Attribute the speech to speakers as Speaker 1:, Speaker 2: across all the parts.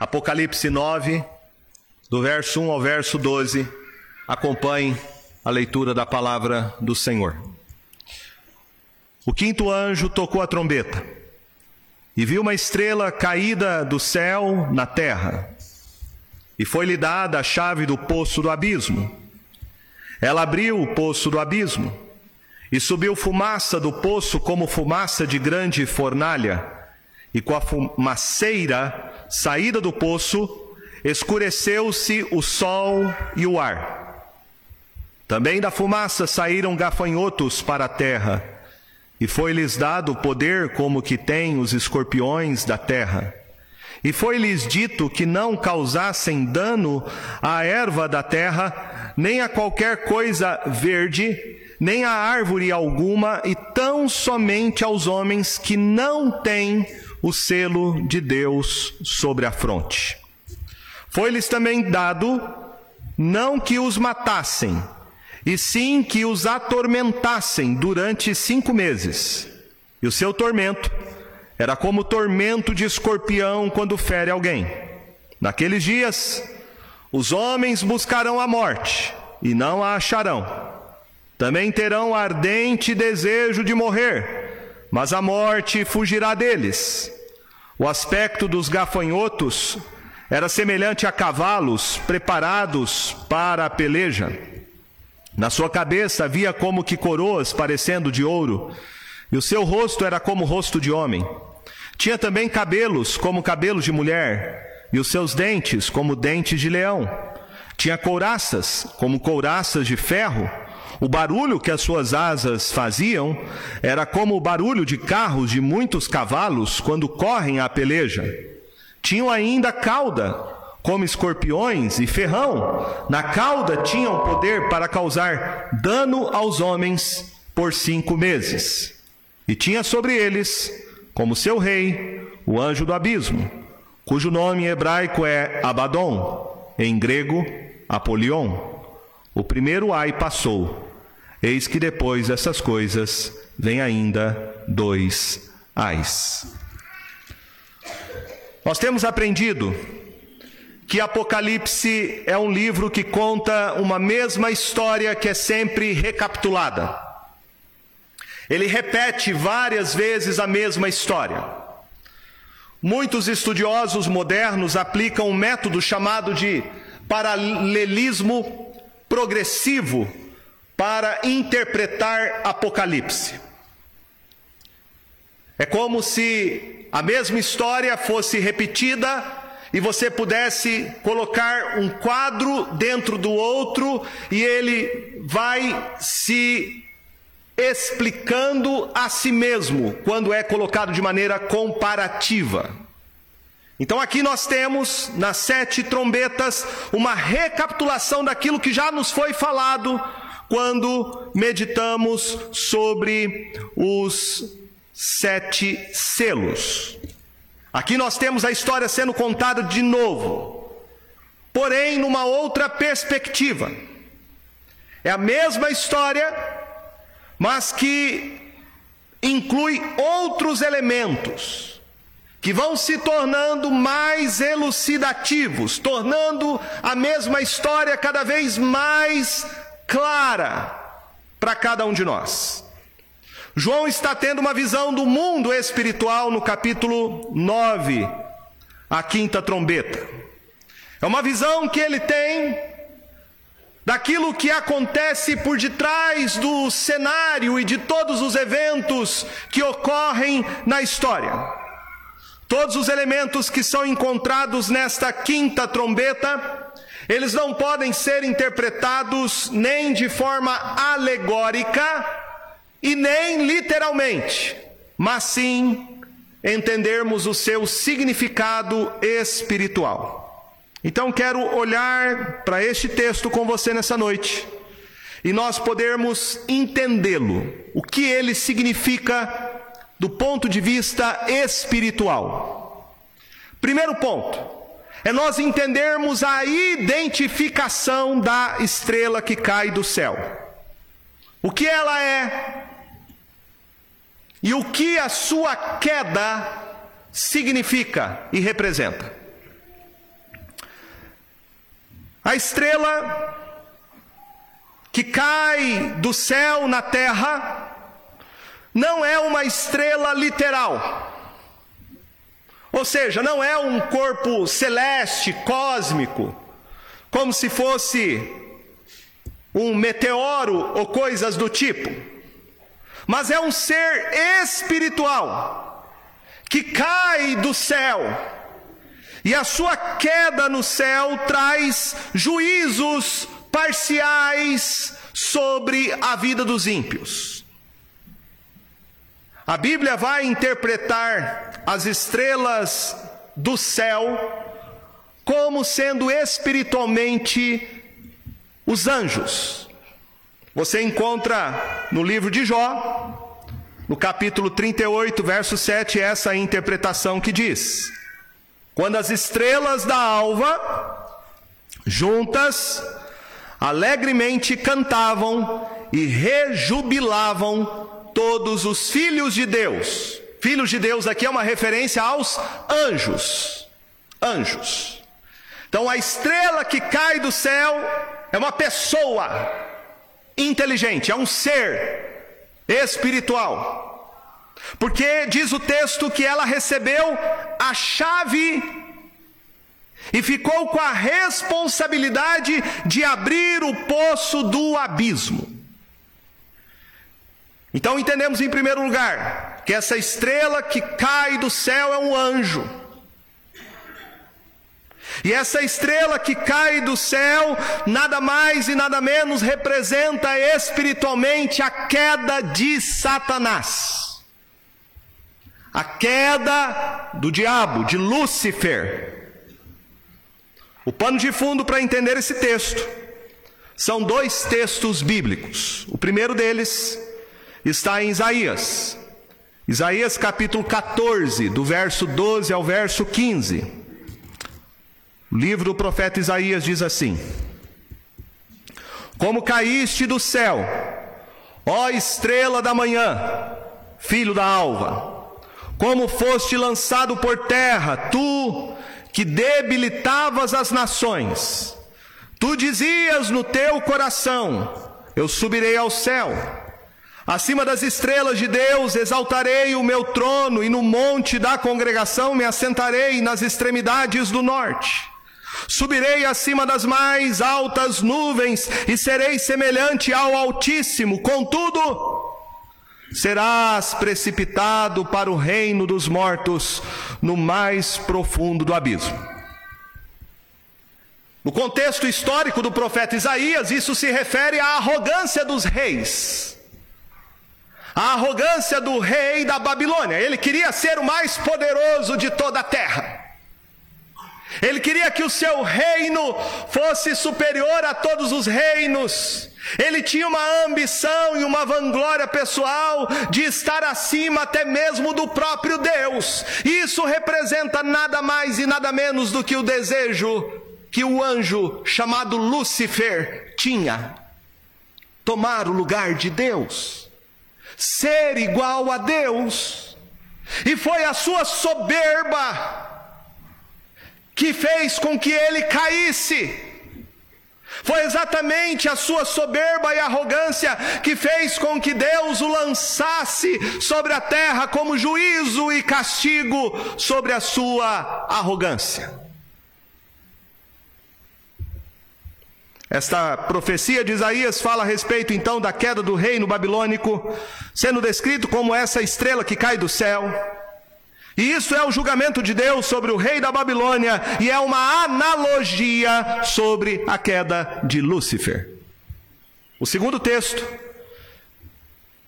Speaker 1: Apocalipse 9, do verso 1 ao verso 12. Acompanhe a leitura da palavra do Senhor. O quinto anjo tocou a trombeta e viu uma estrela caída do céu na terra. E foi-lhe dada a chave do poço do abismo. Ela abriu o poço do abismo e subiu fumaça do poço como fumaça de grande fornalha, e com a fumaceira saída do poço, escureceu-se o sol e o ar. Também da fumaça saíram gafanhotos para a terra, e foi-lhes dado poder como que tem os escorpiões da terra. E foi-lhes dito que não causassem dano à erva da terra, nem a qualquer coisa verde, nem a árvore alguma, e tão somente aos homens que não têm o selo de Deus sobre a fronte. Foi-lhes também dado não que os matassem, e sim que os atormentassem durante cinco meses. E o seu tormento era como o tormento de escorpião quando fere alguém. Naqueles dias, os homens buscarão a morte e não a acharão. Também terão ardente desejo de morrer, mas a morte fugirá deles. O aspecto dos gafanhotos era semelhante a cavalos preparados para a peleja. Na sua cabeça havia como que coroas parecendo de ouro, e o seu rosto era como rosto de homem. Tinha também cabelos como cabelos de mulher, e os seus dentes como dentes de leão. Tinha couraças como couraças de ferro. O barulho que as suas asas faziam era como o barulho de carros de muitos cavalos quando correm à peleja. Tinham ainda cauda, como escorpiões e ferrão. Na cauda tinham poder para causar dano aos homens por cinco meses. E tinha sobre eles como seu rei, o anjo do abismo, cujo nome hebraico é Abaddon, em grego, Apolion. O primeiro ai passou, eis que depois dessas coisas vem ainda dois ais. Nós temos aprendido que Apocalipse é um livro que conta uma mesma história que é sempre recapitulada. Ele repete várias vezes a mesma história. Muitos estudiosos modernos aplicam um método chamado de paralelismo progressivo para interpretar Apocalipse. É como se a mesma história fosse repetida e você pudesse colocar um quadro dentro do outro e ele vai se explicando a si mesmo quando é colocado de maneira comparativa. Então aqui nós temos nas sete trombetas uma recapitulação daquilo que já nos foi falado quando meditamos sobre os sete selos. Aqui nós temos a história sendo contada de novo, porém numa outra perspectiva. É a mesma história mas que inclui outros elementos que vão se tornando mais elucidativos, tornando a mesma história cada vez mais clara para cada um de nós. João está tendo uma visão do mundo espiritual no capítulo 9, a quinta trombeta. É uma visão que ele tem daquilo que acontece por detrás do cenário e de todos os eventos que ocorrem na história. Todos os elementos que são encontrados nesta quinta trombeta, eles não podem ser interpretados nem de forma alegórica e nem literalmente, mas sim entendermos o seu significado espiritual. Então quero olhar para este texto com você nessa noite e nós podermos entendê-lo, o que ele significa do ponto de vista espiritual. Primeiro ponto é nós entendermos a identificação da estrela que cai do céu. O que ela é e o que a sua queda significa e representa. A estrela que cai do céu na terra não é uma estrela literal. Ou seja, não é um corpo celeste, cósmico, como se fosse um meteoro ou coisas do tipo, mas é um ser espiritual que cai do céu. E a sua queda no céu traz juízos parciais sobre a vida dos ímpios. A Bíblia vai interpretar as estrelas do céu como sendo espiritualmente os anjos. Você encontra no livro de Jó, no capítulo 38, verso 7, essa interpretação que diz: Quando as estrelas da alva, juntas, alegremente cantavam e rejubilavam todos os filhos de Deus. Filhos de Deus aqui é uma referência aos anjos. Anjos. Então a estrela que cai do céu é uma pessoa inteligente, é um ser espiritual. Porque diz o texto que ela recebeu a chave e ficou com a responsabilidade de abrir o poço do abismo. Então entendemos em primeiro lugar que essa estrela que cai do céu é um anjo. E essa estrela que cai do céu, nada mais e nada menos representa espiritualmente a queda de Satanás. A queda do diabo, de Lúcifer. O pano de fundo para entender esse texto são dois textos bíblicos. O primeiro deles está em Isaías. Isaías capítulo 14, do verso 12 ao verso 15. O livro do profeta Isaías diz assim: Como caíste do céu, ó estrela da manhã, filho da alva, como foste lançado por terra, tu que debilitavas as nações, tu dizias no teu coração: Eu subirei ao céu Acima das estrelas de Deus exaltarei o meu trono, e no monte da congregação me assentarei nas extremidades do norte. Subirei acima das mais altas nuvens e serei semelhante ao Altíssimo. Contudo, serás precipitado para o reino dos mortos, no mais profundo do abismo. No contexto histórico do profeta Isaías, isso se refere à arrogância dos reis a arrogância do rei da Babilônia. Ele queria ser o mais poderoso de toda a terra. Ele queria que o seu reino fosse superior a todos os reinos. Ele tinha uma ambição e uma vanglória pessoal de estar acima até mesmo do próprio Deus. Isso representa nada mais e nada menos do que o desejo que o anjo chamado Lúcifer tinha: tomar o lugar de Deus ser igual a Deus, e foi a sua soberba que fez com que ele caísse. Foi exatamente a sua soberba e arrogância que fez com que Deus o lançasse sobre a terra como juízo e castigo sobre a sua arrogância. Esta profecia de Isaías fala a respeito então da queda do reino babilônico, sendo descrito como essa estrela que cai do céu. E isso é o julgamento de Deus sobre o rei da Babilônia e é uma analogia sobre a queda de Lúcifer. O segundo texto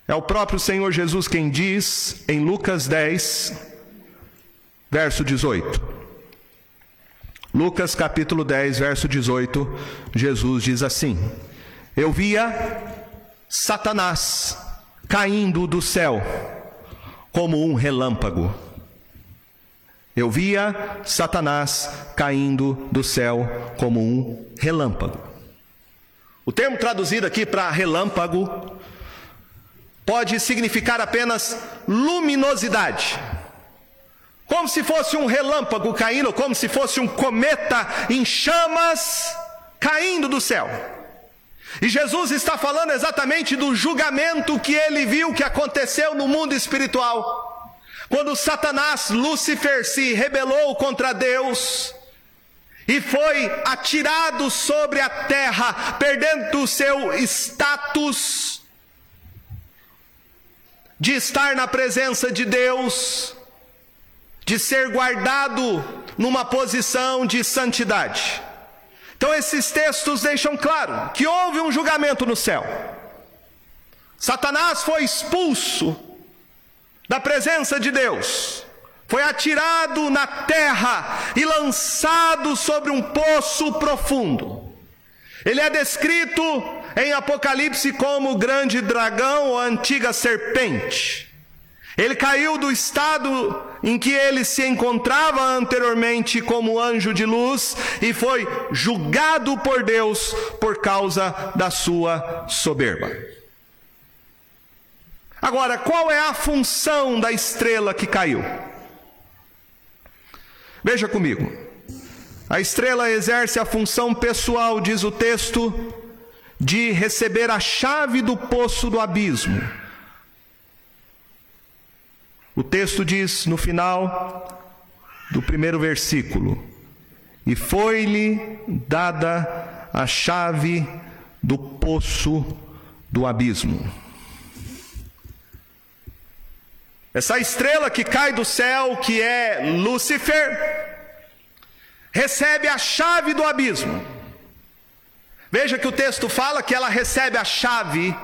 Speaker 1: é o próprio Senhor Jesus quem diz em Lucas 10, verso 18. Lucas capítulo 10, verso 18, Jesus diz assim: Eu via Satanás caindo do céu como um relâmpago. Eu via Satanás caindo do céu como um relâmpago. O termo traduzido aqui para relâmpago pode significar apenas luminosidade como se fosse um relâmpago caindo, como se fosse um cometa em chamas caindo do céu. E Jesus está falando exatamente do julgamento que ele viu que aconteceu no mundo espiritual. Quando Satanás, Lúcifer, se rebelou contra Deus e foi atirado sobre a terra, perdendo o seu status de estar na presença de Deus, de ser guardado numa posição de santidade. Então, esses textos deixam claro que houve um julgamento no céu. Satanás foi expulso da presença de Deus, foi atirado na terra e lançado sobre um poço profundo. Ele é descrito em Apocalipse como o grande dragão ou antiga serpente. Ele caiu do estado em que ele se encontrava anteriormente como anjo de luz e foi julgado por Deus por causa da sua soberba. Agora, qual é a função da estrela que caiu? Veja comigo. A estrela exerce a função pessoal, diz o texto, de receber a chave do poço do abismo o texto diz no final do primeiro versículo: E foi-lhe dada a chave do poço do abismo. Essa estrela que cai do céu, que é Lúcifer, recebe a chave do abismo. Veja que o texto fala que ela recebe a chave.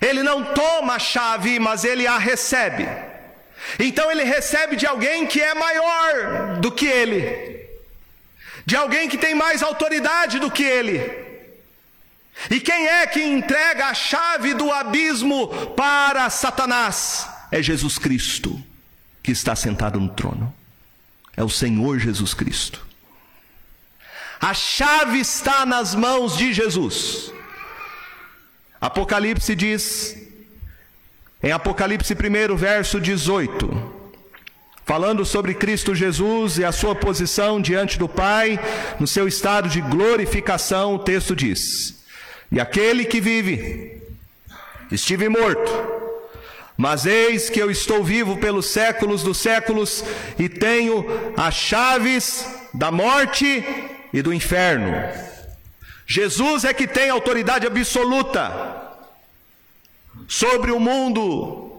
Speaker 1: Ele não toma a chave, mas ele a recebe. Então ele recebe de alguém que é maior do que ele, de alguém que tem mais autoridade do que ele. E quem é que entrega a chave do abismo para Satanás? É Jesus Cristo, que está sentado no trono. É o Senhor Jesus Cristo. A chave está nas mãos de Jesus. Apocalipse diz em Apocalipse 1, verso 18, falando sobre Cristo Jesus e a sua posição diante do Pai, no seu estado de glorificação, o texto diz: E aquele que vive, estive morto, mas eis que eu estou vivo pelos séculos dos séculos e tenho as chaves da morte e do inferno. Jesus é que tem autoridade absoluta sobre o mundo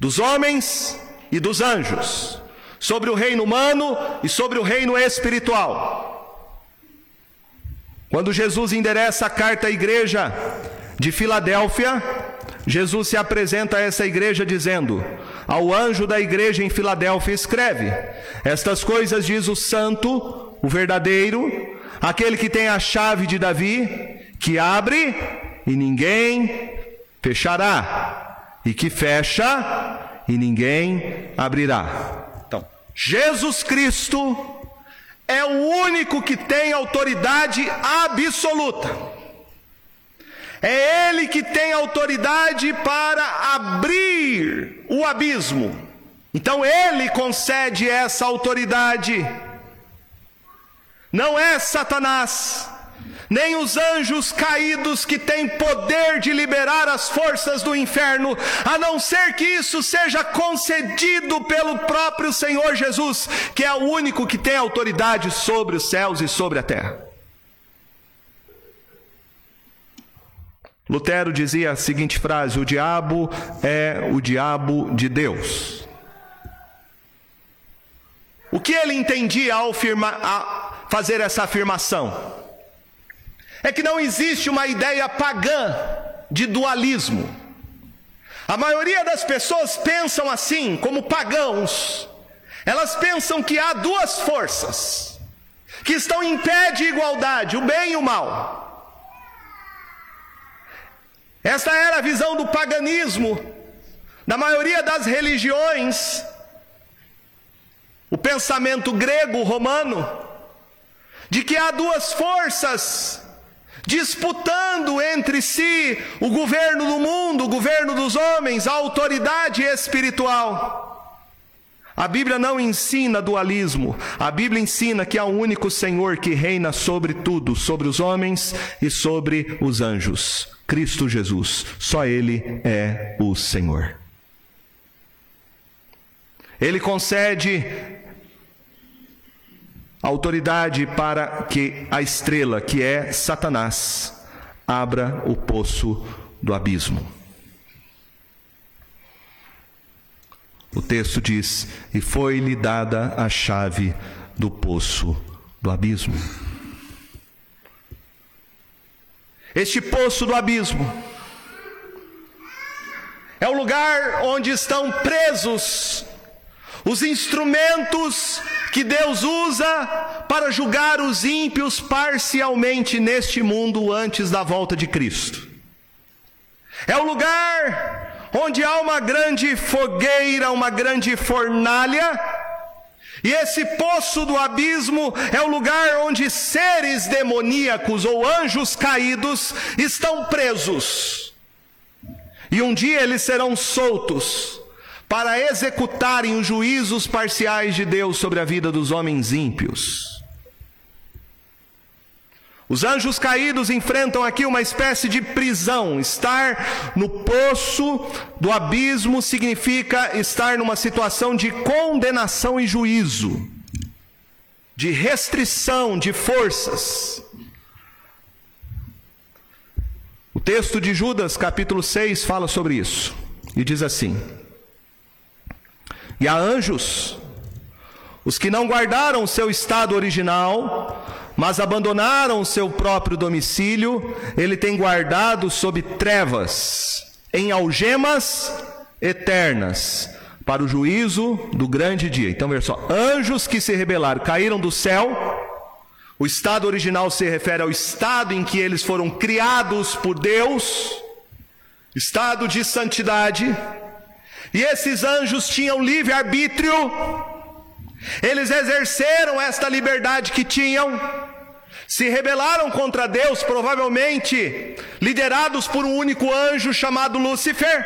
Speaker 1: dos homens e dos anjos, sobre o reino humano e sobre o reino espiritual. Quando Jesus endereça a carta à igreja de Filadélfia, Jesus se apresenta a essa igreja dizendo: Ao anjo da igreja em Filadélfia escreve: Estas coisas diz o santo, o verdadeiro, aquele que tem a chave de Davi, que abre e ninguém fechará, e que fecha e ninguém abrirá. Então, Jesus Cristo é o único que tem autoridade absoluta. É Ele que tem autoridade para abrir o abismo. Então Ele concede essa autoridade. Não é Satanás nem os anjos caídos que têm poder de liberar as forças do inferno, a não ser que isso seja concedido pelo próprio Senhor Jesus, que é o único que tem autoridade sobre os céus e sobre a terra. Lutero dizia a seguinte frase: O diabo é o diabo de Deus. O que ele entendia ao fazer essa afirmação? É que não existe uma ideia pagã de dualismo. A maioria das pessoas pensam assim, como pagãos. Elas pensam que há duas forças que estão em pé de igualdade, o bem e o mal. Esta era a visão do paganismo, da maioria das religiões, o pensamento grego, romano, de que há duas forças disputando entre si o governo do mundo, o governo dos homens, a autoridade espiritual. A Bíblia não ensina dualismo. A Bíblia ensina que há um único Senhor que reina sobre tudo, sobre os homens e sobre os anjos. Cristo Jesus. Só Ele é o Senhor. Ele concede autoridade para que a estrela, que é Satanás, abra o poço do abismo. O texto diz: E foi-lhe dada a chave do poço do abismo. Este poço do abismo é o lugar onde estão presos os instrumentos que Deus usa para julgar os ímpios parcialmente neste mundo antes da volta de Cristo. É o lugar onde há uma grande fogueira, uma grande fornalha, e esse poço do abismo é o lugar onde seres demoníacos ou anjos caídos estão presos. E um dia eles serão soltos para executarem os juízos parciais de Deus sobre a vida dos homens ímpios. Os anjos caídos enfrentam aqui uma espécie de prisão. Estar no poço do abismo significa estar numa situação de condenação e juízo, de restrição de forças. O texto de Judas, capítulo 6, fala sobre isso e diz assim: E há anjos, os que não guardaram o seu estado original, mas abandonaram seu próprio domicílio, ele tem guardado sob trevas, em algemas eternas, para o juízo do grande dia. Então, veja só: anjos que se rebelaram, caíram do céu. O estado original se refere ao estado em que eles foram criados por Deus, estado de santidade. E esses anjos tinham livre arbítrio, eles exerceram esta liberdade que tinham, se rebelaram contra Deus, provavelmente liderados por um único anjo chamado Lúcifer,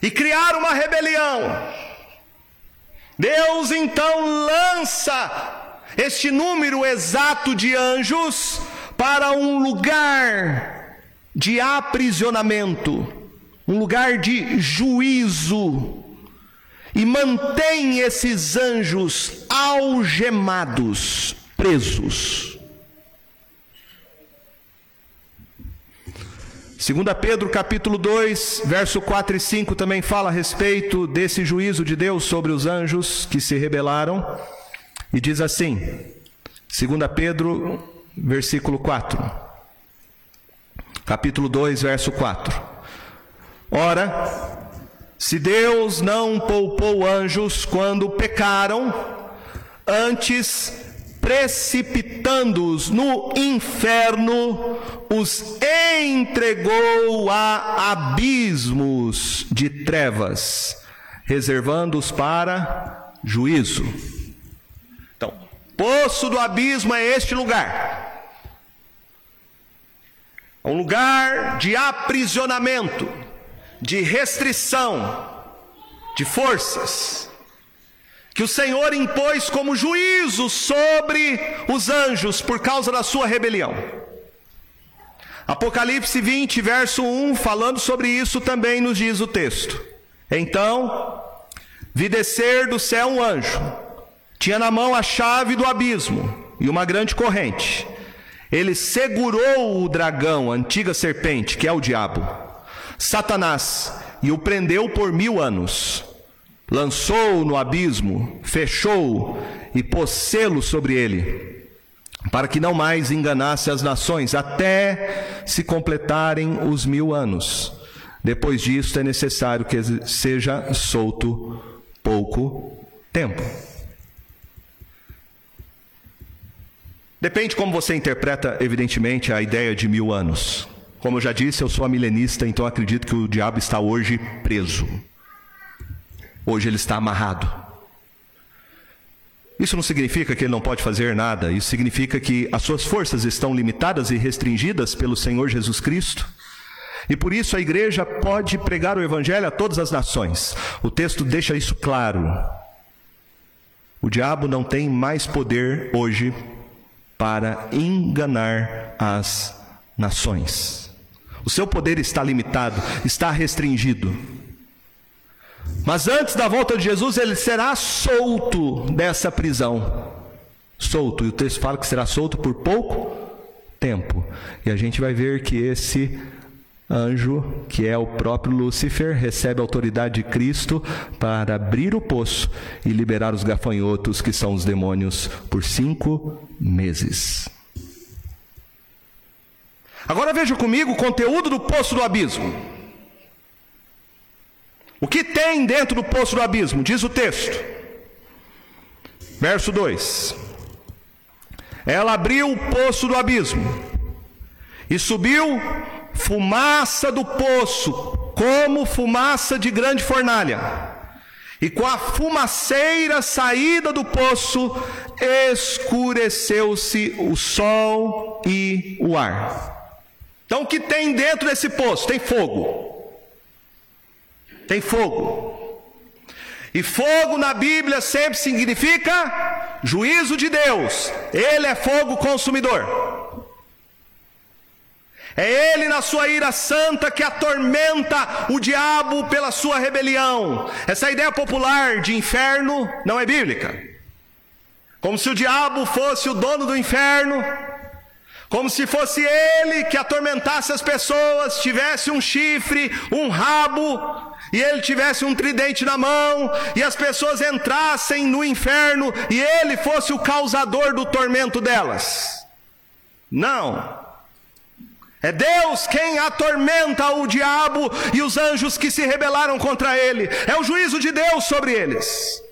Speaker 1: e criaram uma rebelião. Deus então lança este número exato de anjos para um lugar de aprisionamento, um lugar de juízo e mantém esses anjos algemados, presos. Segunda Pedro capítulo 2, verso 4 e 5 também fala a respeito desse juízo de Deus sobre os anjos que se rebelaram e diz assim: Segunda Pedro, versículo 4. Capítulo 2, verso 4. Ora, se Deus não poupou anjos quando pecaram, antes precipitando-os no inferno, os entregou a abismos de trevas, reservando-os para juízo. Então, poço do abismo é este lugar. Um lugar de aprisionamento de restrição de forças que o Senhor impôs como juízo sobre os anjos por causa da sua rebelião. Apocalipse 20, verso 1, falando sobre isso também nos diz o texto. Então, vi descer do céu um anjo, tinha na mão a chave do abismo e uma grande corrente. Ele segurou o dragão, a antiga serpente, que é o diabo Satanás e o prendeu por mil anos. Lançou-o no abismo, fechou-o e pôs selo sobre ele, para que não mais enganasse as nações, até se completarem os mil anos. Depois disto é necessário que seja solto pouco tempo. Depende como você interpreta, evidentemente, a ideia de mil anos. Como eu já disse, eu sou a milenista, então acredito que o diabo está hoje preso. Hoje ele está amarrado. Isso não significa que ele não pode fazer nada, isso significa que as suas forças estão limitadas e restringidas pelo Senhor Jesus Cristo. E por isso a igreja pode pregar o evangelho a todas as nações. O texto deixa isso claro. O diabo não tem mais poder hoje para enganar as nações. O seu poder está limitado, está restringido. Mas antes da volta de Jesus, ele será solto dessa prisão. Solto, e o texto fala que será solto por pouco tempo. E a gente vai ver que esse anjo, que é o próprio Lúcifer, recebe a autoridade de Cristo para abrir o poço e liberar os gafanhotos, que são os demônios, por cinco meses. Agora veja comigo o conteúdo do poço do abismo. O que tem dentro do poço do abismo? Diz o texto. Verso 2: Ela abriu o poço do abismo e subiu fumaça do poço, como fumaça de grande fornalha. E com a fumaceira saída do poço, escureceu-se o sol e o ar. Então, o que tem dentro desse poço? Tem fogo. Tem fogo. E fogo na Bíblia sempre significa juízo de Deus. Ele é fogo consumidor. É Ele, na sua ira santa, que atormenta o diabo pela sua rebelião. Essa ideia popular de inferno não é bíblica. Como se o diabo fosse o dono do inferno como se fosse ele que atormentasse as pessoas, tivesse um chifre, um rabo, e ele tivesse um tridente na mão, e as pessoas entrassem no inferno e ele fosse o causador do tormento delas. Não. É Deus quem atormenta o diabo e os anjos que se rebelaram contra ele. É o juízo de Deus sobre eles.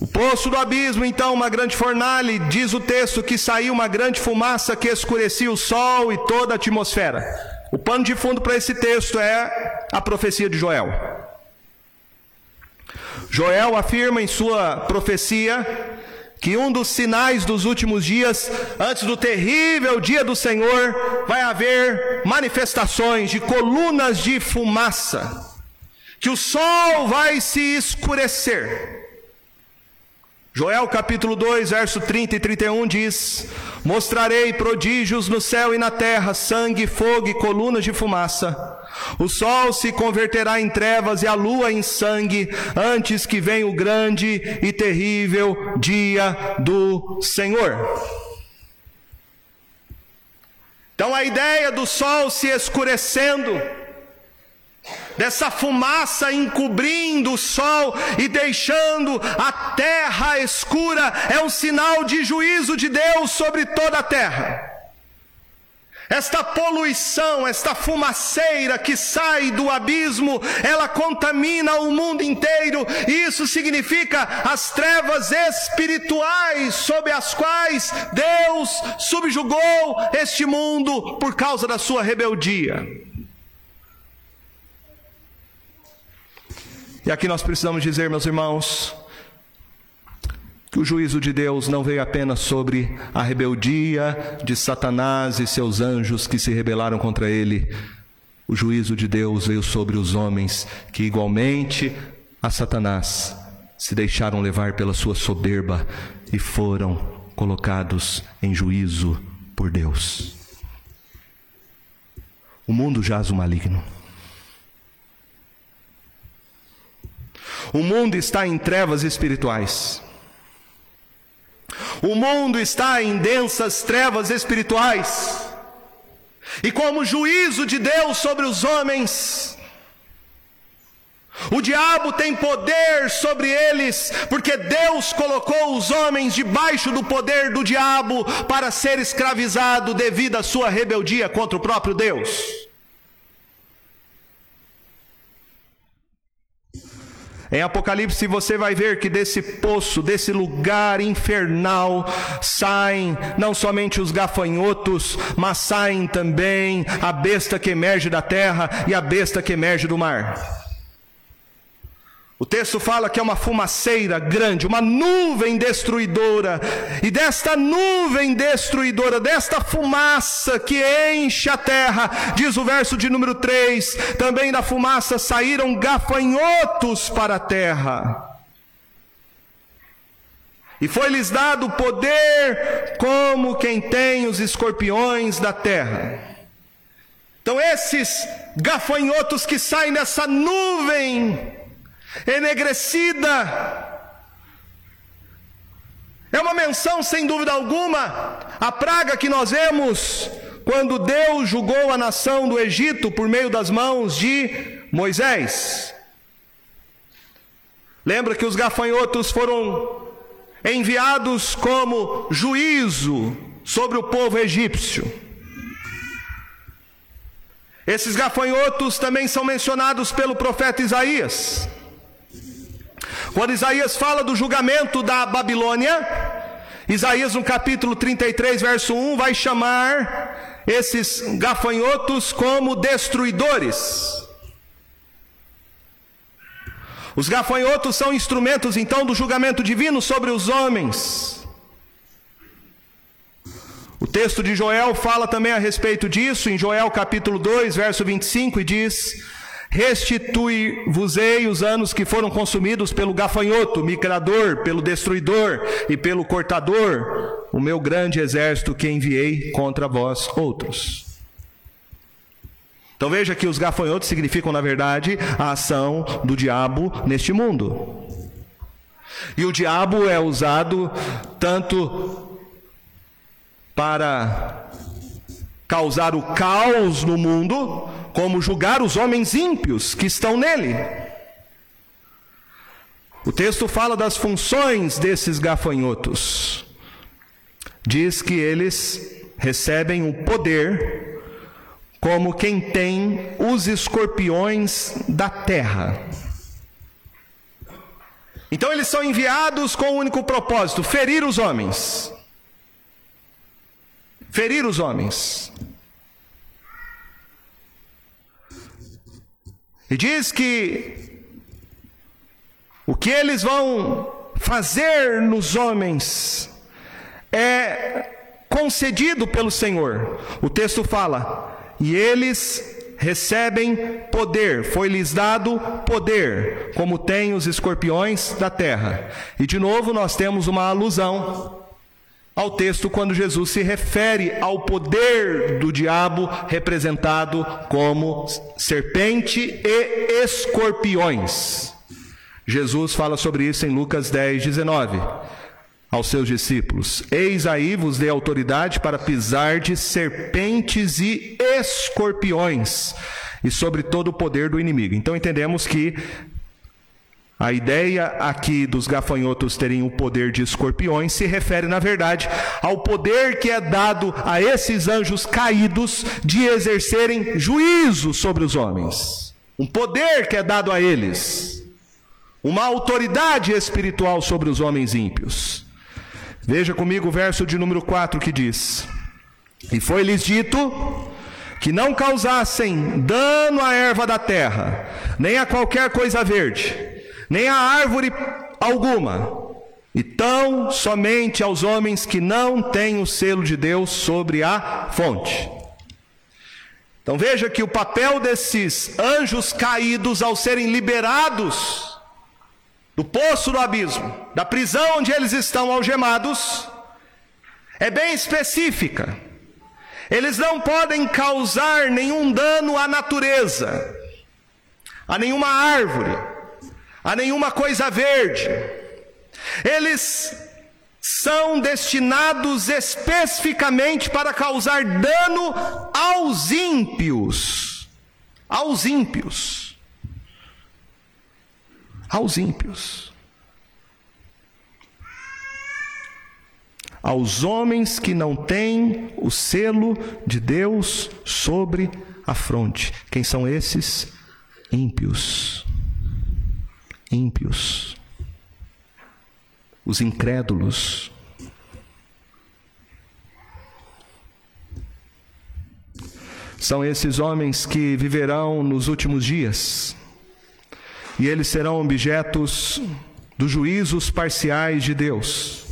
Speaker 1: O poço do abismo, então, uma grande fornalha, diz o texto que saiu uma grande fumaça que escurecia o sol e toda a atmosfera. O pano de fundo para esse texto é a profecia de Joel. Joel afirma em sua profecia que um dos sinais dos últimos dias, antes do terrível dia do Senhor, vai haver manifestações de colunas de fumaça, que o sol vai se escurecer Joel capítulo 2, verso 30 e 31 diz: Mostrarei prodígios no céu e na terra, sangue, fogo e colunas de fumaça. O sol se converterá em trevas e a lua em sangue, antes que venha o grande e terrível dia do Senhor. Então a ideia do sol se escurecendo, dessa fumaça encobrindo o sol e deixando a terra escura, é um sinal de juízo de Deus sobre toda a terra. Esta poluição, esta fumaceira que sai do abismo, ela contamina o mundo inteiro, isso significa as trevas espirituais sob as quais Deus subjugou este mundo por causa da sua rebeldia. E aqui nós precisamos dizer, meus irmãos, que o juízo de Deus não veio apenas sobre a rebeldia de Satanás e seus anjos que se rebelaram contra ele. O juízo de Deus veio sobre os homens que, igualmente a Satanás, se deixaram levar pela sua soberba e foram colocados em juízo por Deus. O mundo jaz o maligno. O mundo está em trevas espirituais. O mundo está em densas trevas espirituais. E como juízo de Deus sobre os homens, o diabo tem poder sobre eles, porque Deus colocou os homens debaixo do poder do diabo para ser escravizado devido à sua rebeldia contra o próprio Deus. Em Apocalipse você vai ver que desse poço, desse lugar infernal, saem não somente os gafanhotos, mas saem também a besta que emerge da terra e a besta que emerge do mar. O texto fala que é uma fumaceira grande, uma nuvem destruidora, e desta nuvem destruidora, desta fumaça que enche a terra, diz o verso de número 3, também da fumaça saíram gafanhotos para a terra. E foi-lhes dado poder como quem tem os escorpiões da terra. Então, esses gafanhotos que saem dessa nuvem enegrecida, é uma menção, sem dúvida alguma, a praga que nós vemos quando Deus julgou a nação do Egito por meio das mãos de Moisés. Lembra que os gafanhotos foram enviados como juízo sobre o povo egípcio. Esses gafanhotos também são mencionados pelo profeta Isaías. Quando Isaías fala do julgamento da Babilônia, Isaías no capítulo 33, verso 1, vai chamar esses gafanhotos como destruidores. Os gafanhotos são instrumentos então do julgamento divino sobre os homens. O texto de Joel fala também a respeito disso, em Joel capítulo 2, verso 25, e diz: Restitui-vos-ei os anos que foram consumidos pelo gafanhoto, migrador, pelo destruidor e pelo cortador, o meu grande exército que enviei contra vós outros. Então veja que os gafanhotos significam, na verdade, a ação do diabo neste mundo. E o diabo é usado tanto para causar o caos no mundo, como julgar os homens ímpios que estão nele. O texto fala das funções desses gafanhotos. Diz que eles recebem o poder como quem tem os escorpiões da terra. Então eles são enviados com o único propósito: ferir os homens. Ferir os homens. E diz que o que eles vão fazer nos homens é concedido pelo Senhor. O texto fala: e eles recebem poder, foi-lhes dado poder, como tem os escorpiões da terra. E de novo nós temos uma alusão ao texto quando Jesus se refere ao poder do diabo representado como serpente e escorpiões. Jesus fala sobre isso em Lucas 10, 19 aos seus discípulos: Eis aí vos dei autoridade para pisar de serpentes e escorpiões, e sobre todo o poder do inimigo. Então entendemos que a ideia aqui dos gafanhotos terem o poder de escorpiões se refere, na verdade, ao poder que é dado a esses anjos caídos de exercerem juízo sobre os homens. Um poder que é dado a eles. Uma autoridade espiritual sobre os homens ímpios. Veja comigo o verso de número 4 que diz: E foi-lhes dito que não causassem dano à erva da terra, nem a qualquer coisa verde, nem a árvore alguma, e tão somente aos homens que não têm o selo de Deus sobre a fonte. Então veja que o papel desses anjos caídos ao serem liberados do poço do abismo, da prisão onde eles estão algemados, é bem específica. Eles não podem causar nenhum dano à natureza, a nenhuma árvore, a nenhuma coisa verde. Eles são destinados especificamente para causar dano aos ímpios. Aos ímpios aos ímpios, aos homens que não têm o selo de Deus sobre a fronte. Quem são esses? Ímpios. Ímpios. Os incrédulos. São esses homens que viverão nos últimos dias e eles serão objetos dos juízos parciais de Deus.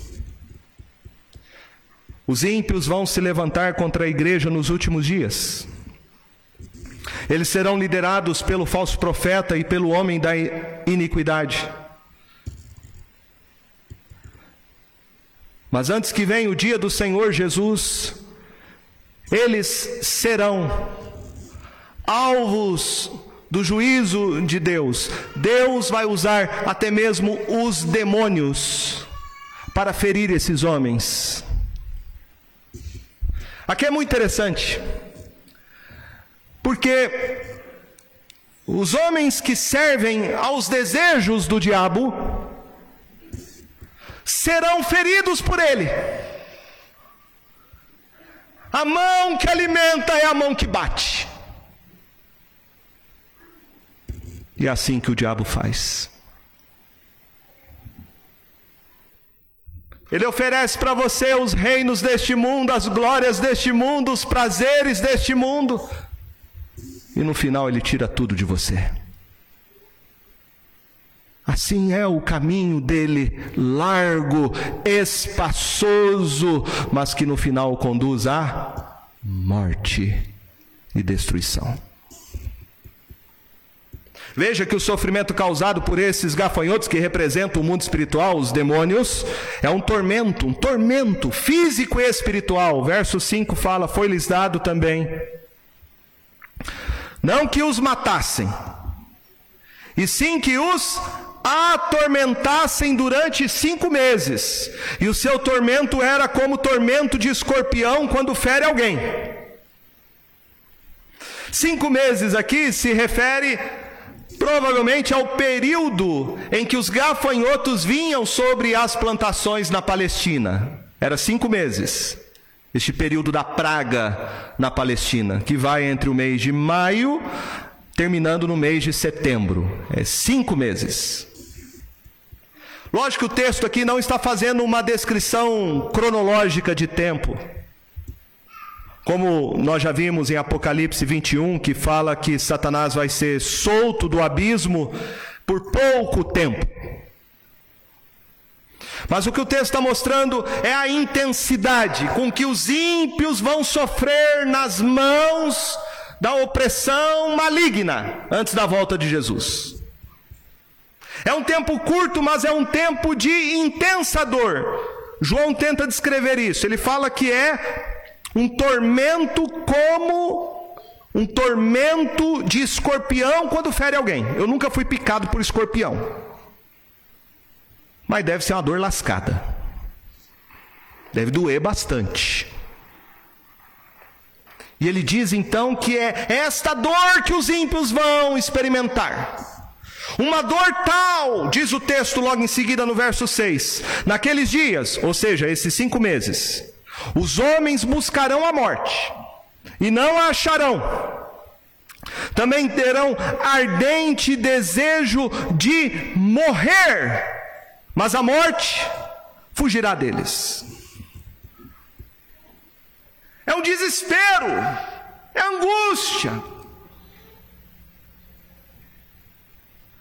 Speaker 1: Os ímpios vão se levantar contra a igreja nos últimos dias. Eles serão liderados pelo falso profeta e pelo homem da iniquidade. Mas antes que venha o dia do Senhor Jesus, eles serão alvos do juízo de Deus. Deus vai usar até mesmo os demônios para ferir esses homens. Aqui é muito interessante, porque os homens que servem aos desejos do diabo serão feridos por ele. A mão que alimenta é a mão que bate. E é assim que o diabo faz. Ele oferece para você os reinos deste mundo, as glórias deste mundo, os prazeres deste mundo. E no final ele tira tudo de você. Assim é o caminho dele, largo, espaçoso, mas que no final conduz à morte e destruição. Veja que o sofrimento causado por esses gafanhotos que representam o mundo espiritual, os demônios, é um tormento, um tormento físico e espiritual. Verso 5 fala: Foi-lhes dado também, não que os matassem, e sim que os atormentassem durante cinco meses, e o seu tormento era como tormento de escorpião quando fere alguém. Cinco meses aqui se refere provavelmente ao período em que os gafanhotos vinham sobre as plantações na Palestina. Era cinco meses. Este período da praga na Palestina, que vai entre o mês de maio, terminando no mês de setembro. É cinco meses. Lógico que o texto aqui não está fazendo uma descrição cronológica de tempo. Como nós já vimos em Apocalipse 21, que fala que Satanás vai ser solto do abismo por pouco tempo. Mas o que o texto está mostrando é a intensidade com que os ímpios vão sofrer nas mãos da opressão maligna antes da volta de Jesus. É um tempo curto, mas é um tempo de intensa dor. João tenta descrever isso. Ele fala que é um tormento como um tormento de escorpião quando fere alguém. Eu nunca fui picado por escorpião. Mas deve ser uma dor lascada. Deve doer bastante. E ele diz então que é esta dor que os ímpios vão experimentar. Uma dor tal, diz o texto logo em seguida no verso 6, naqueles dias, ou seja, esses cinco meses, os homens buscarão a morte e não a acharão. Também terão ardente desejo de morrer, mas a morte fugirá deles. É um desespero, é angústia.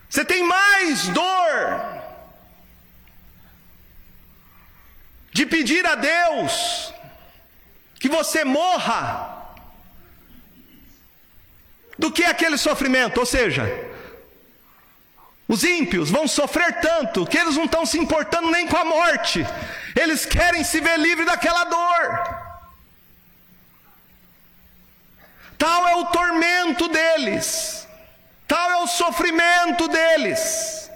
Speaker 1: Você tem mais dor de pedir a Deus que você morra do que aquele sofrimento, ou seja, os ímpios vão sofrer tanto que eles não estão se importando nem com a morte, eles querem se ver livre daquela dor. Tal é o tormento deles, tal é o sofrimento deles.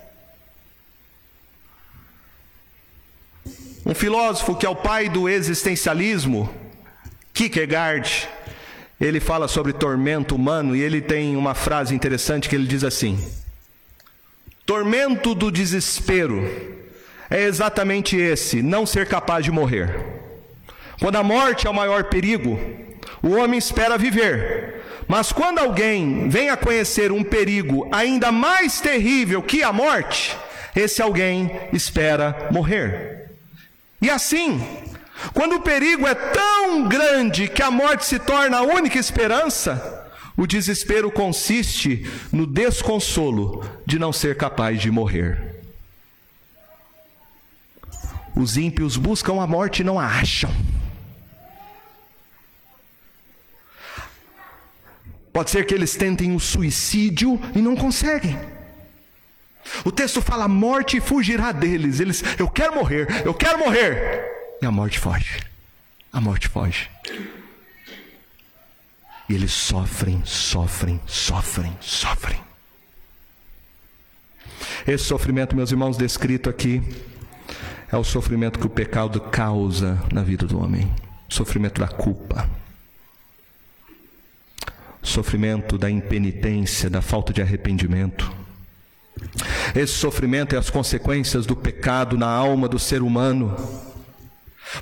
Speaker 1: Um filósofo que é o pai do existencialismo, Kierkegaard, ele fala sobre tormento humano e ele tem uma frase interessante que ele diz assim: Tormento do desespero é exatamente esse, não ser capaz de morrer. Quando a morte é o maior perigo, o homem espera viver. Mas quando alguém vem a conhecer um perigo ainda mais terrível que a morte, esse alguém espera morrer. E assim, quando o perigo é tão grande que a morte se torna a única esperança, O desespero consiste no desconsolo de não ser capaz de morrer. Os ímpios buscam a morte e não a acham. Pode ser que eles tentem o suicídio e não conseguem. O texto fala: a morte fugirá deles. Eles, eu quero morrer, eu quero morrer. E a morte foge. A morte foge. E eles sofrem, sofrem, sofrem, sofrem. Esse sofrimento, meus irmãos, descrito aqui, é o sofrimento que o pecado causa na vida do homem o sofrimento da culpa, o sofrimento da impenitência, da falta de arrependimento. Esse sofrimento é as consequências do pecado na alma do ser humano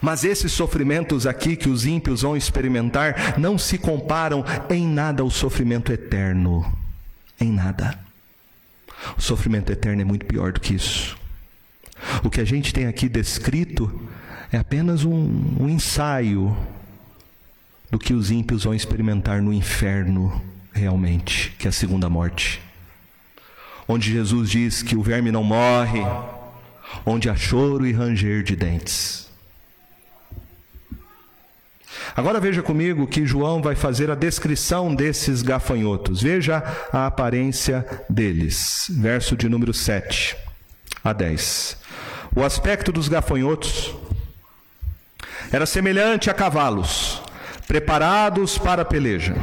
Speaker 1: mas esses sofrimentos aqui que os ímpios vão experimentar não se comparam em nada ao sofrimento eterno. Em nada. O sofrimento eterno é muito pior do que isso. O que a gente tem aqui descrito é apenas um, um ensaio do que os ímpios vão experimentar no inferno realmente, que é a segunda morte. Onde Jesus diz que o verme não morre, onde há choro e ranger de dentes. Agora veja comigo que João vai fazer a descrição desses gafanhotos. Veja a aparência deles. Verso de número 7 a 10. O aspecto dos gafanhotos era semelhante a cavalos preparados para a peleja.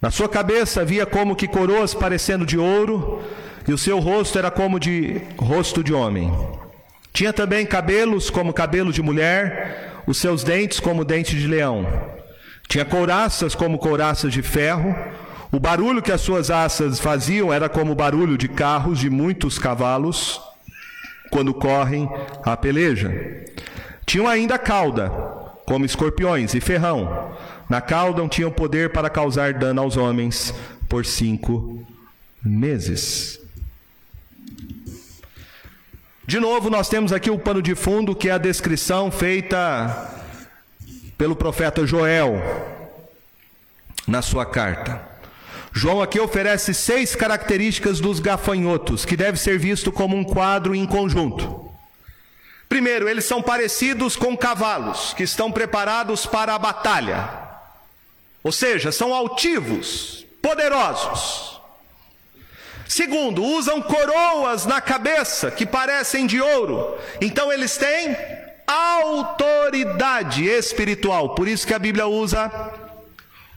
Speaker 1: Na sua cabeça havia como que coroas parecendo de ouro, e o seu rosto era como de rosto de homem. Tinha também cabelos como cabelo de mulher, os seus dentes como dentes de leão. Tinha couraças como couraças de ferro. O barulho que as suas asas faziam era como o barulho de carros de muitos cavalos quando correm a peleja. Tinham ainda cauda, como escorpiões, e ferrão. Na cauda tinham poder para causar dano aos homens por cinco meses. De novo, nós temos aqui o pano de fundo, que é a descrição feita pelo profeta Joel na sua carta. João aqui oferece seis características dos gafanhotos, que deve ser visto como um quadro em conjunto. Primeiro, eles são parecidos com cavalos que estão preparados para a batalha. Ou seja, são altivos, poderosos. Segundo, usam coroas na cabeça que parecem de ouro. Então eles têm autoridade espiritual. Por isso que a Bíblia usa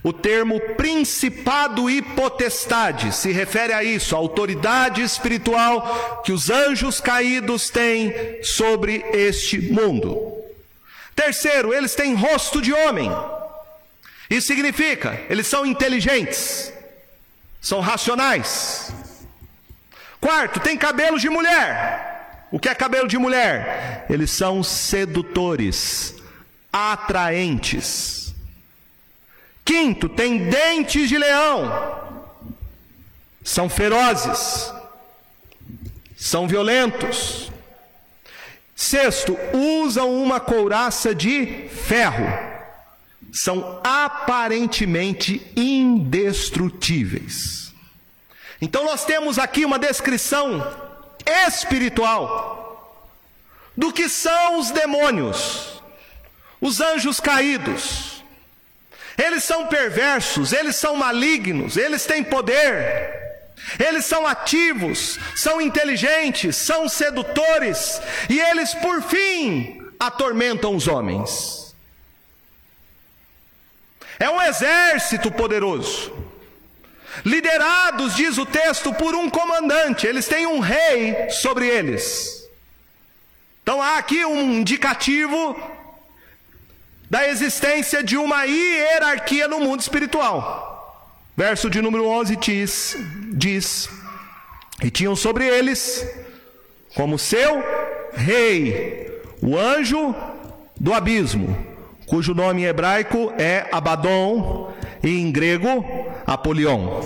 Speaker 1: o termo principado e potestade. Se refere a isso, a autoridade espiritual que os anjos caídos têm sobre este mundo. Terceiro, eles têm rosto de homem. Isso significa, eles são inteligentes, são racionais. Quarto, tem cabelo de mulher. O que é cabelo de mulher? Eles são sedutores, atraentes. Quinto, tem dentes de leão. São ferozes. São violentos. Sexto, usam uma couraça de ferro. São aparentemente indestrutíveis. Então nós temos aqui uma descrição espiritual do que são os demônios, os anjos caídos. Eles são perversos, eles são malignos, eles têm poder, eles são ativos, são inteligentes, são sedutores e eles, por fim, atormentam os homens. É um exército poderoso liderados, diz o texto, por um comandante, eles têm um rei sobre eles. Então há aqui um indicativo da existência de uma hierarquia no mundo espiritual. Verso de número 11 diz, diz: E tinham sobre eles, como seu rei, o anjo do abismo, cujo nome em hebraico é Abaddon, e em grego, Apolion.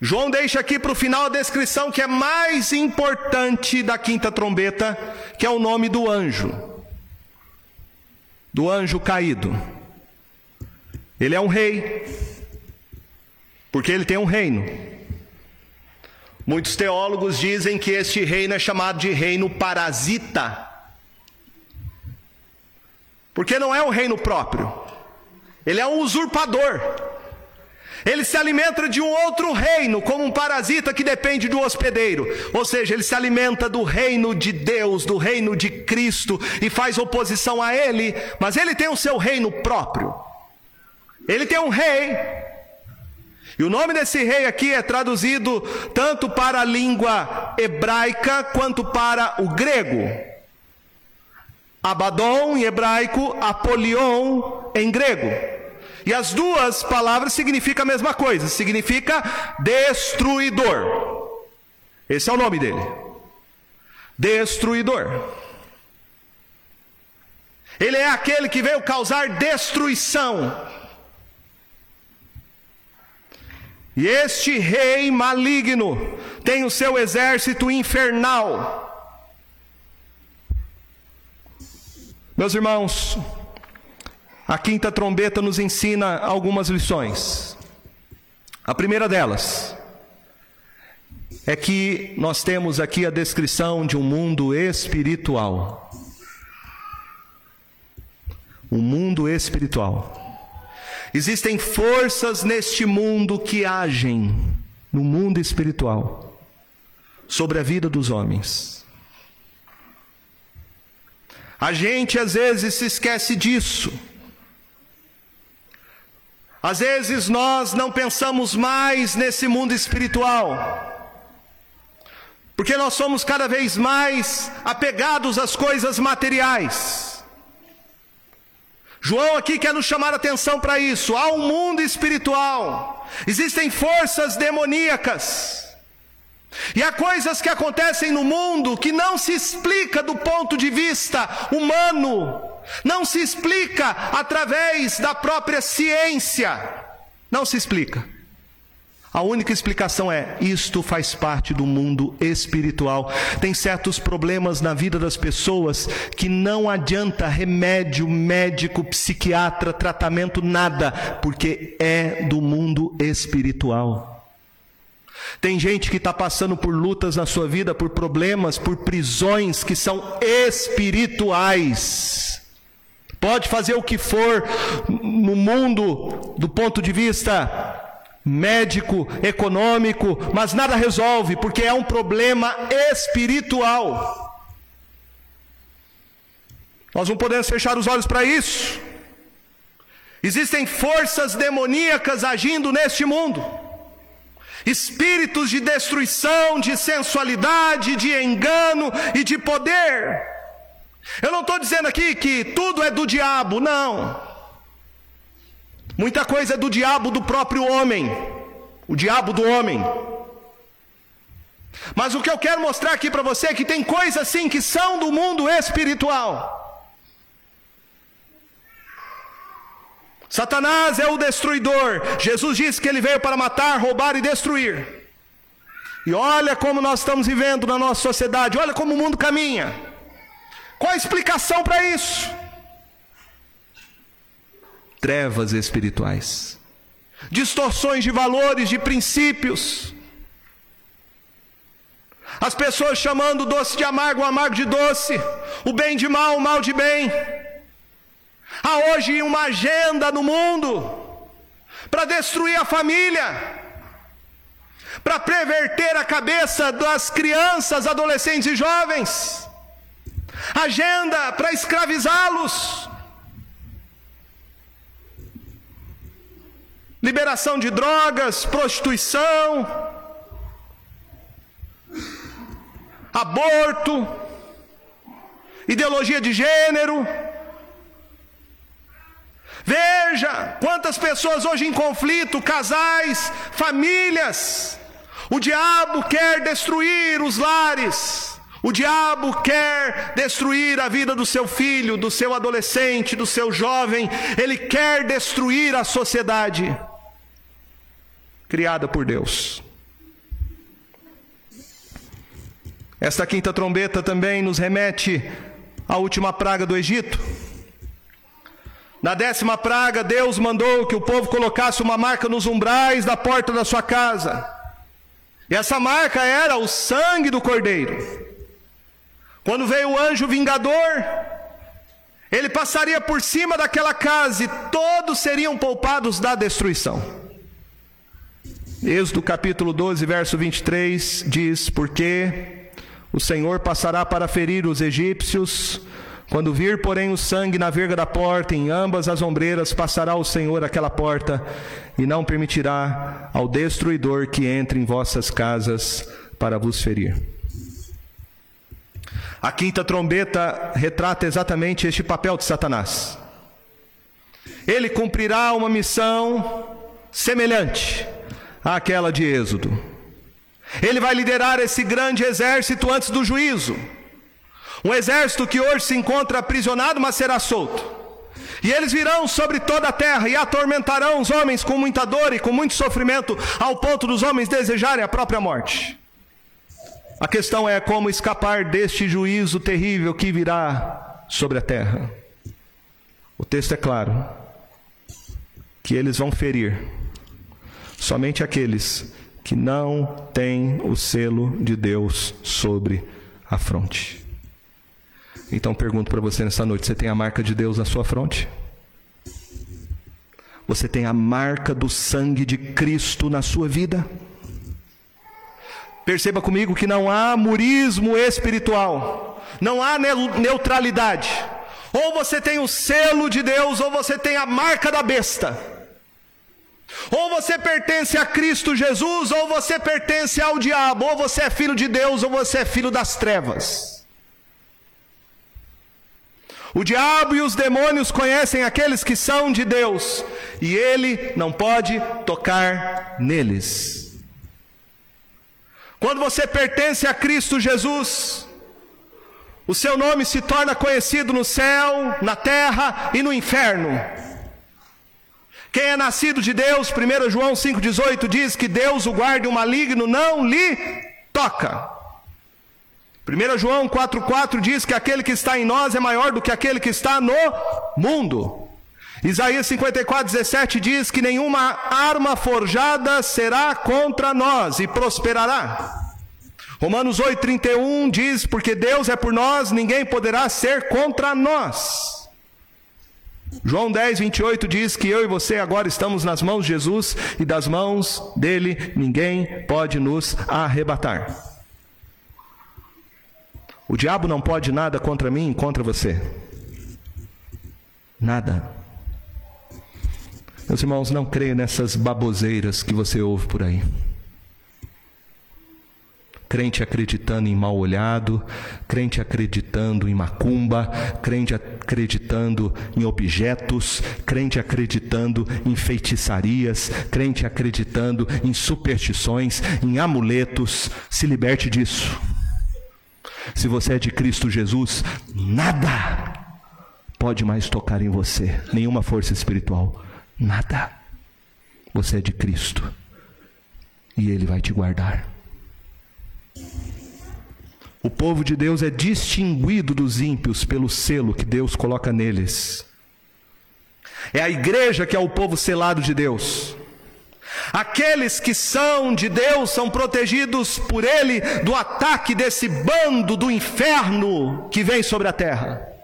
Speaker 1: João deixa aqui para o final a descrição que é mais importante da quinta trombeta, que é o nome do anjo, do anjo caído. Ele é um rei, porque ele tem um reino. Muitos teólogos dizem que este reino é chamado de reino parasita, porque não é um reino próprio, ele é um usurpador. Ele se alimenta de um outro reino, como um parasita que depende do hospedeiro. Ou seja, ele se alimenta do reino de Deus, do reino de Cristo, e faz oposição a ele, mas ele tem o seu reino próprio. Ele tem um rei. E o nome desse rei aqui é traduzido tanto para a língua hebraica quanto para o grego. Abaddon em hebraico, Apolion em grego. E as duas palavras significam a mesma coisa, significa destruidor. Esse é o nome dele. Destruidor. Ele é aquele que veio causar destruição. E este rei maligno tem o seu exército infernal. Meus irmãos, a quinta trombeta nos ensina algumas lições. A primeira delas é que nós temos aqui a descrição de um mundo espiritual. Um mundo espiritual. Existem forças neste mundo que agem no mundo espiritual sobre a vida dos homens. A gente às vezes se esquece disso. Às vezes nós não pensamos mais nesse mundo espiritual, porque nós somos cada vez mais apegados às coisas materiais. João aqui quer nos chamar a atenção para isso. Há um mundo espiritual, existem forças demoníacas. E há coisas que acontecem no mundo que não se explica do ponto de vista humano, não se explica através da própria ciência. Não se explica. A única explicação é: isto faz parte do mundo espiritual. Tem certos problemas na vida das pessoas que não adianta remédio, médico, psiquiatra, tratamento, nada, porque é do mundo espiritual. Tem gente que está passando por lutas na sua vida, por problemas, por prisões que são espirituais. Pode fazer o que for no mundo do ponto de vista médico, econômico, mas nada resolve, porque é um problema espiritual. Nós não podemos fechar os olhos para isso. Existem forças demoníacas agindo neste mundo, espíritos de destruição, de sensualidade, de engano e de poder. Eu não estou dizendo aqui que tudo é do diabo, não. Muita coisa é do diabo do próprio homem, o diabo do homem. Mas o que eu quero mostrar aqui para você é que tem coisas sim que são do mundo espiritual. Satanás é o destruidor. Jesus disse que ele veio para matar, roubar e destruir. E olha como nós estamos vivendo na nossa sociedade, olha como o mundo caminha. Qual a explicação para isso? trevas espirituais, distorções de valores, de princípios. As pessoas chamando o doce de amargo, o amargo de doce, o bem de mal, o mal de bem. Há hoje uma agenda no mundo para destruir a família, para perverter a cabeça das crianças, adolescentes e jovens, agenda para escravizá-los, liberação de drogas, prostituição, aborto, ideologia de gênero. Veja quantas pessoas hoje em conflito, casais, famílias. O diabo quer destruir os lares. O diabo quer destruir a vida do seu filho, do seu adolescente, do seu jovem, ele quer destruir a sociedade criada por Deus. Esta quinta trombeta também nos remete à última praga do Egito. Na décima praga, Deus mandou que o povo colocasse uma marca nos umbrais da porta da sua casa. E essa marca era o sangue do cordeiro. Quando veio o anjo vingador, ele passaria por cima daquela casa e todos seriam poupados da destruição. Êxodo capítulo 12, verso 23 diz: Porque o Senhor passará para ferir os egípcios quando vir, porém, o sangue na verga da porta, em ambas as ombreiras, passará o Senhor aquela porta, e não permitirá ao destruidor que entre em vossas casas para vos ferir. A quinta trombeta retrata exatamente este papel de Satanás. Ele cumprirá uma missão semelhante àquela de Êxodo. Ele vai liderar esse grande exército antes do juízo. Um exército que hoje se encontra aprisionado, mas será solto. E eles virão sobre toda a terra e atormentarão os homens com muita dor e com muito sofrimento, ao ponto dos homens desejarem a própria morte. A questão é como escapar deste juízo terrível que virá sobre a terra. O texto é claro: que eles vão ferir somente aqueles que não têm o selo de Deus sobre a fronte. Então pergunto para você nessa noite: você tem a marca de Deus na sua fronte? Você tem a marca do sangue de Cristo na sua vida? Perceba comigo que não há murismo espiritual, não há neutralidade. Ou você tem o selo de Deus, ou você tem a marca da besta. Ou você pertence a Cristo Jesus, ou você pertence ao diabo, ou você é filho de Deus, ou você é filho das trevas. O diabo e os demônios conhecem aqueles que são de Deus, e ele não pode tocar neles. Quando você pertence a Cristo Jesus, o seu nome se torna conhecido no céu, na terra e no inferno. Quem é nascido de Deus, 1 João 5,18 diz que Deus o guarde o maligno, não lhe toca. 1 João 4,4 diz que aquele que está em nós é maior do que aquele que está no mundo. Isaías 54, 17 diz que nenhuma arma forjada será contra nós e prosperará. Romanos 8, 31 diz: Porque Deus é por nós, ninguém poderá ser contra nós. João 10, 28 diz que eu e você agora estamos nas mãos de Jesus e das mãos dele ninguém pode nos arrebatar. O diabo não pode nada contra mim, contra você. Nada. Meus irmãos, não creio nessas baboseiras que você ouve por aí. Crente acreditando em mal olhado, crente acreditando em macumba, crente acreditando em objetos, crente acreditando em feitiçarias, crente acreditando em superstições, em amuletos. Se liberte disso. Se você é de Cristo Jesus, nada pode mais tocar em você, nenhuma força espiritual, nada. Você é de Cristo e Ele vai te guardar. O povo de Deus é distinguido dos ímpios pelo selo que Deus coloca neles. É a igreja que é o povo selado de Deus. Aqueles que são de Deus são protegidos por Ele do ataque desse bando do inferno que vem sobre a terra.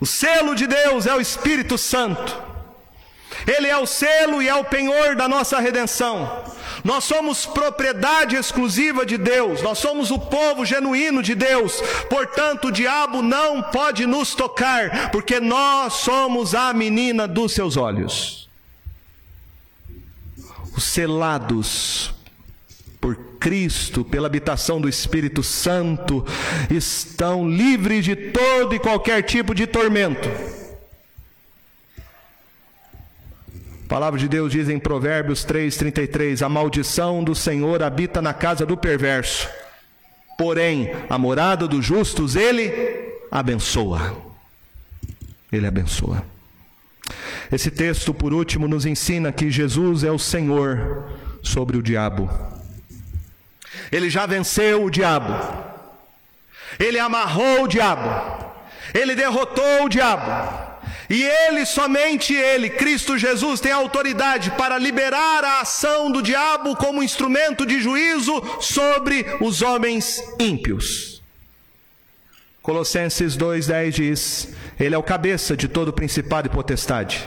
Speaker 1: O selo de Deus é o Espírito Santo. Ele é o selo e é o penhor da nossa redenção. Nós somos propriedade exclusiva de Deus, nós somos o povo genuíno de Deus, portanto, o diabo não pode nos tocar, porque nós somos a menina dos seus olhos os selados por Cristo, pela habitação do Espírito Santo, estão livres de todo e qualquer tipo de tormento. A palavra de Deus diz em Provérbios 3:33: A maldição do Senhor habita na casa do perverso, porém a morada dos justos ele abençoa. Ele abençoa. Esse texto, por último, nos ensina que Jesus é o Senhor sobre o diabo. Ele já venceu o diabo. Ele amarrou o diabo. Ele derrotou o diabo. E ele, somente ele, Cristo Jesus, tem autoridade para liberar a ação do diabo como instrumento de juízo sobre os homens ímpios. Colossenses 2,10 diz: Ele é o cabeça de todo principado e potestade.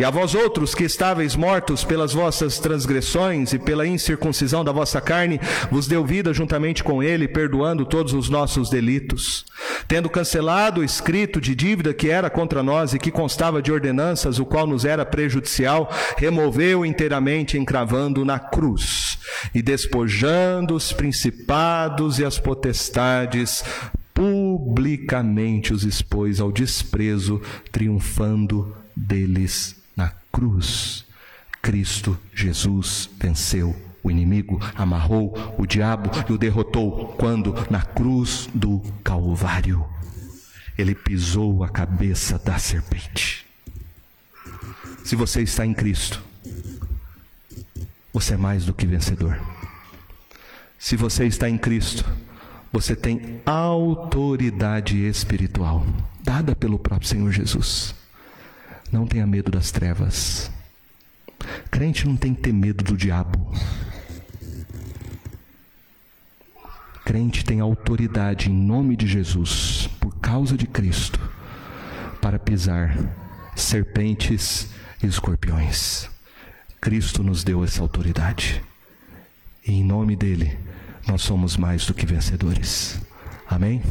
Speaker 1: E a vós outros que estáveis mortos pelas vossas transgressões e pela incircuncisão da vossa carne, vos deu vida juntamente com ele, perdoando todos os nossos delitos, tendo cancelado o escrito de dívida que era contra nós e que constava de ordenanças, o qual nos era prejudicial, removeu inteiramente, encravando na cruz, e despojando os principados e as potestades, publicamente os expôs ao desprezo, triunfando deles cruz, Cristo Jesus venceu o inimigo, amarrou o diabo e o derrotou quando, na cruz do Calvário, ele pisou a cabeça da serpente. Se você está em Cristo, você é mais do que vencedor. Se você está em Cristo, você tem autoridade espiritual dada pelo próprio Senhor Jesus. Não tenha medo das trevas. Crente não tem que ter medo do diabo. Crente tem autoridade em nome de Jesus, por causa de Cristo, para pisar serpentes e escorpiões. Cristo nos deu essa autoridade. E em nome dele, nós somos mais do que vencedores. Amém?